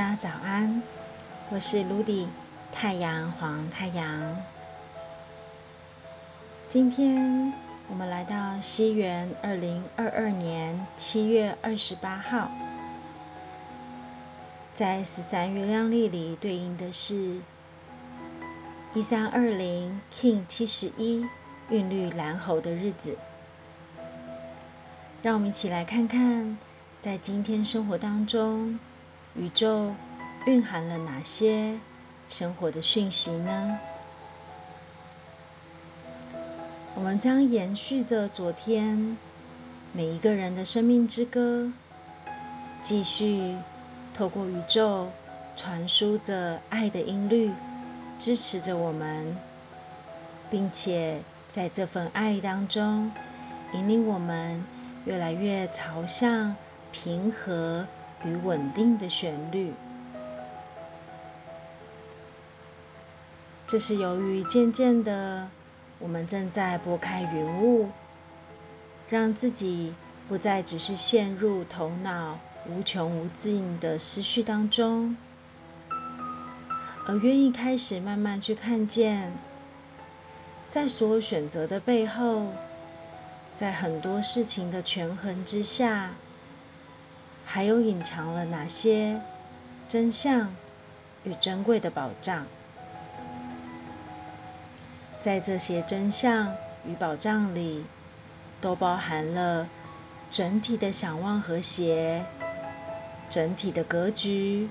大家早安，我是卢迪，太阳黄太阳。今天我们来到西元二零二二年七月二十八号，在十三月亮历里对应的是一三二零 King 七十一韵律蓝猴的日子。让我们一起来看看，在今天生活当中。宇宙蕴含了哪些生活的讯息呢？我们将延续着昨天每一个人的生命之歌，继续透过宇宙传输着爱的音律，支持着我们，并且在这份爱当中，引领我们越来越朝向平和。与稳定的旋律，这是由于渐渐的，我们正在拨开云雾，让自己不再只是陷入头脑无穷无尽的思绪当中，而愿意开始慢慢去看见，在所有选择的背后，在很多事情的权衡之下。还有隐藏了哪些真相与珍贵的宝藏？在这些真相与宝藏里，都包含了整体的想望和谐、整体的格局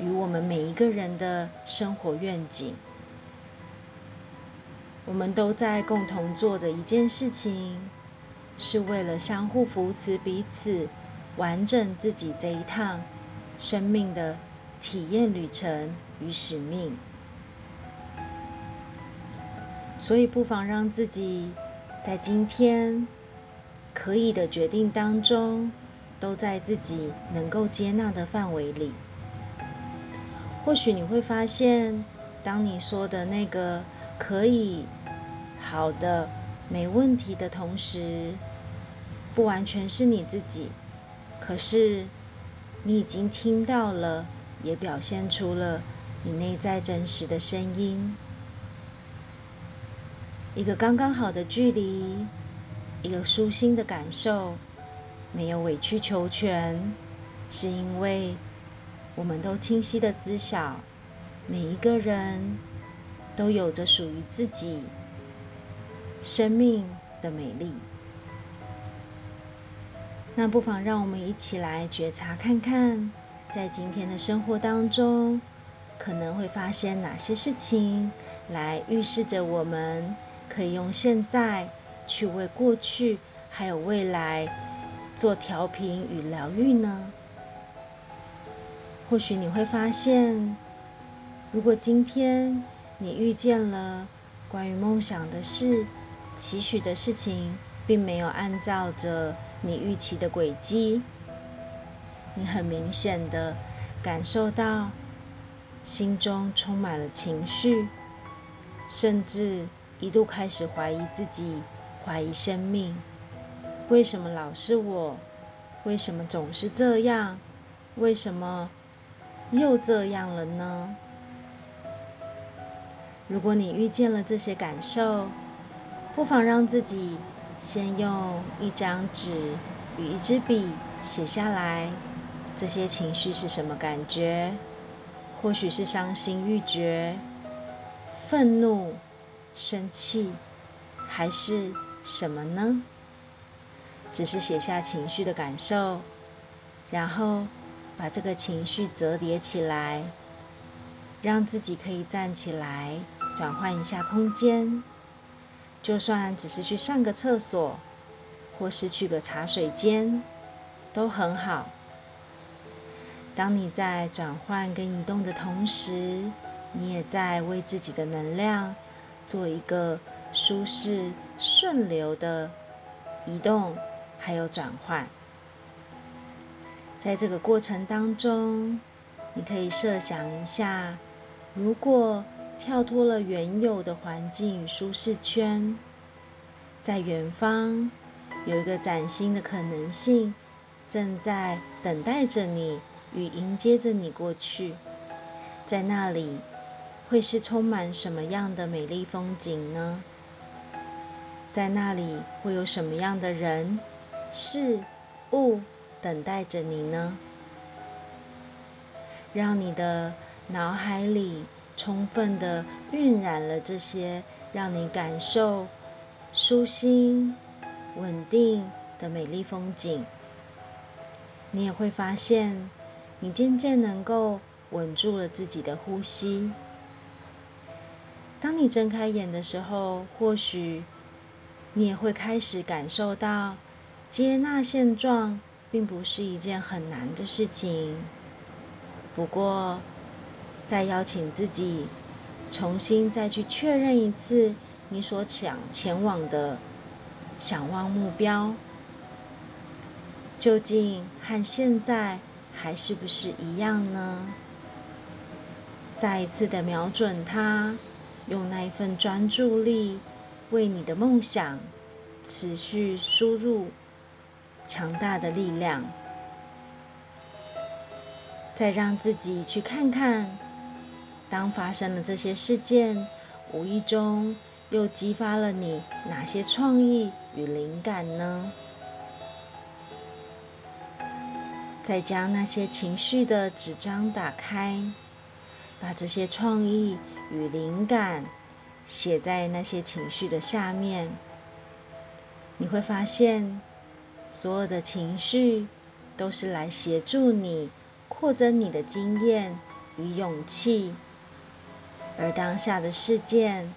与我们每一个人的生活愿景。我们都在共同做着一件事情，是为了相互扶持彼此。完整自己这一趟生命的体验旅程与使命，所以不妨让自己在今天可以的决定当中，都在自己能够接纳的范围里。或许你会发现，当你说的那个可以、好的、没问题的同时，不完全是你自己。可是，你已经听到了，也表现出了你内在真实的声音。一个刚刚好的距离，一个舒心的感受，没有委曲求全，是因为我们都清晰的知晓，每一个人都有着属于自己生命的美丽。那不妨让我们一起来觉察看看，在今天的生活当中，可能会发现哪些事情，来预示着我们可以用现在去为过去还有未来做调频与疗愈呢？或许你会发现，如果今天你遇见了关于梦想的事、期许的事情，并没有按照着。你预期的轨迹，你很明显的感受到心中充满了情绪，甚至一度开始怀疑自己，怀疑生命。为什么老是我？为什么总是这样？为什么又这样了呢？如果你遇见了这些感受，不妨让自己。先用一张纸与一支笔写下来，这些情绪是什么感觉？或许是伤心欲绝、愤怒、生气，还是什么呢？只是写下情绪的感受，然后把这个情绪折叠起来，让自己可以站起来，转换一下空间。就算只是去上个厕所，或是去个茶水间，都很好。当你在转换跟移动的同时，你也在为自己的能量做一个舒适顺流的移动，还有转换。在这个过程当中，你可以设想一下，如果。跳脱了原有的环境与舒适圈，在远方有一个崭新的可能性正在等待着你与迎接着你过去，在那里会是充满什么样的美丽风景呢？在那里会有什么样的人、事物等待着你呢？让你的脑海里充分的晕染了这些让你感受舒心、稳定的美丽风景。你也会发现，你渐渐能够稳住了自己的呼吸。当你睁开眼的时候，或许你也会开始感受到，接纳现状并不是一件很难的事情。不过，再邀请自己重新再去确认一次你所想前往的想望目标。究竟和现在还是不是一样呢？再一次的瞄准它，用那一份专注力，为你的梦想持续输入强大的力量。再让自己去看看，当发生了这些事件，无意中又激发了你哪些创意与灵感呢？再将那些情绪的纸张打开，把这些创意与灵感写在那些情绪的下面。你会发现，所有的情绪都是来协助你扩增你的经验与勇气，而当下的事件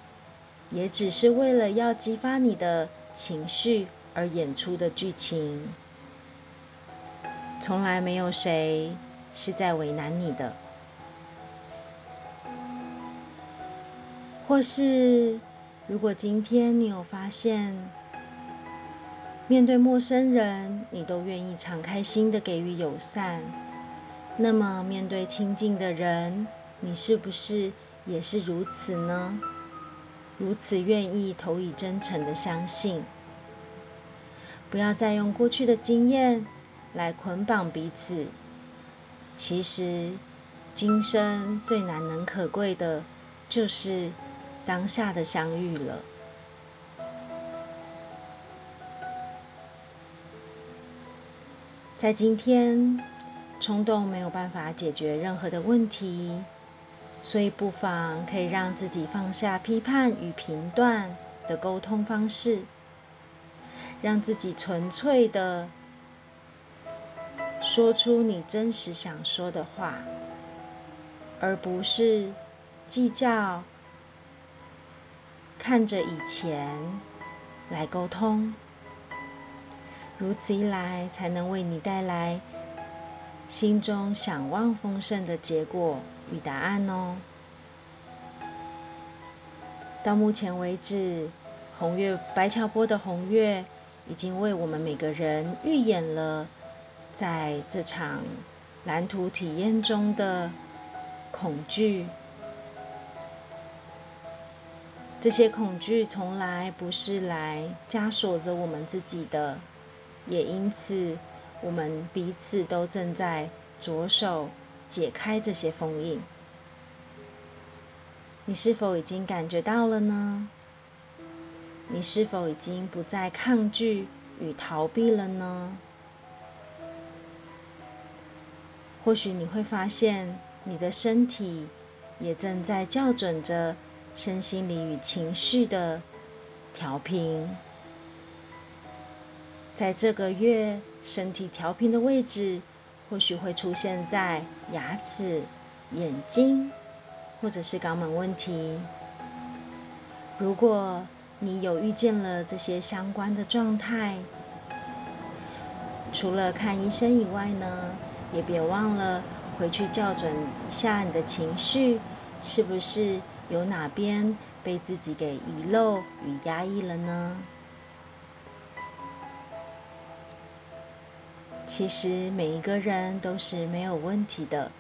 也只是为了要激发你的情绪而演出的剧情。从来没有谁是在为难你的，或是如果今天你有发现，面对陌生人，你都愿意敞开心的给予友善，那么面对亲近的人，你是不是也是如此呢？如此愿意投以真诚的相信，不要再用过去的经验。来捆绑彼此。其实，今生最难能可贵的，就是当下的相遇了。在今天，冲动没有办法解决任何的问题，所以不妨可以让自己放下批判与评断的沟通方式，让自己纯粹的。说出你真实想说的话，而不是计较。看着以前来沟通，如此一来，才能为你带来心中想望丰盛的结果与答案哦。到目前为止，红月白桥波的红月已经为我们每个人预演了。在这场蓝图体验中的恐惧，这些恐惧从来不是来枷锁着我们自己的，也因此，我们彼此都正在着手解开这些封印。你是否已经感觉到了呢？你是否已经不再抗拒与逃避了呢？或许你会发现，你的身体也正在校准着身心理与情绪的调频。在这个月，身体调频的位置或许会出现在牙齿、眼睛，或者是肛门问题。如果你有遇见了这些相关的状态，除了看医生以外呢？也别忘了回去校准一下你的情绪，是不是有哪边被自己给遗漏与压抑了呢？其实每一个人都是没有问题的，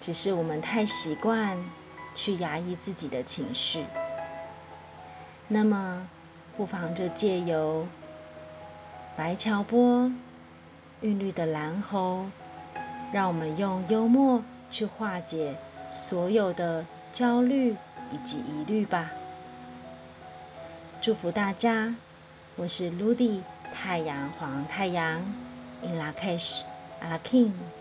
只是我们太习惯去压抑自己的情绪。那么，不妨就借由白桥波韵律的蓝喉，让我们用幽默去化解所有的焦虑以及疑虑吧。祝福大家，我是 Ludy。太阳，黄太阳，in la cage，a king。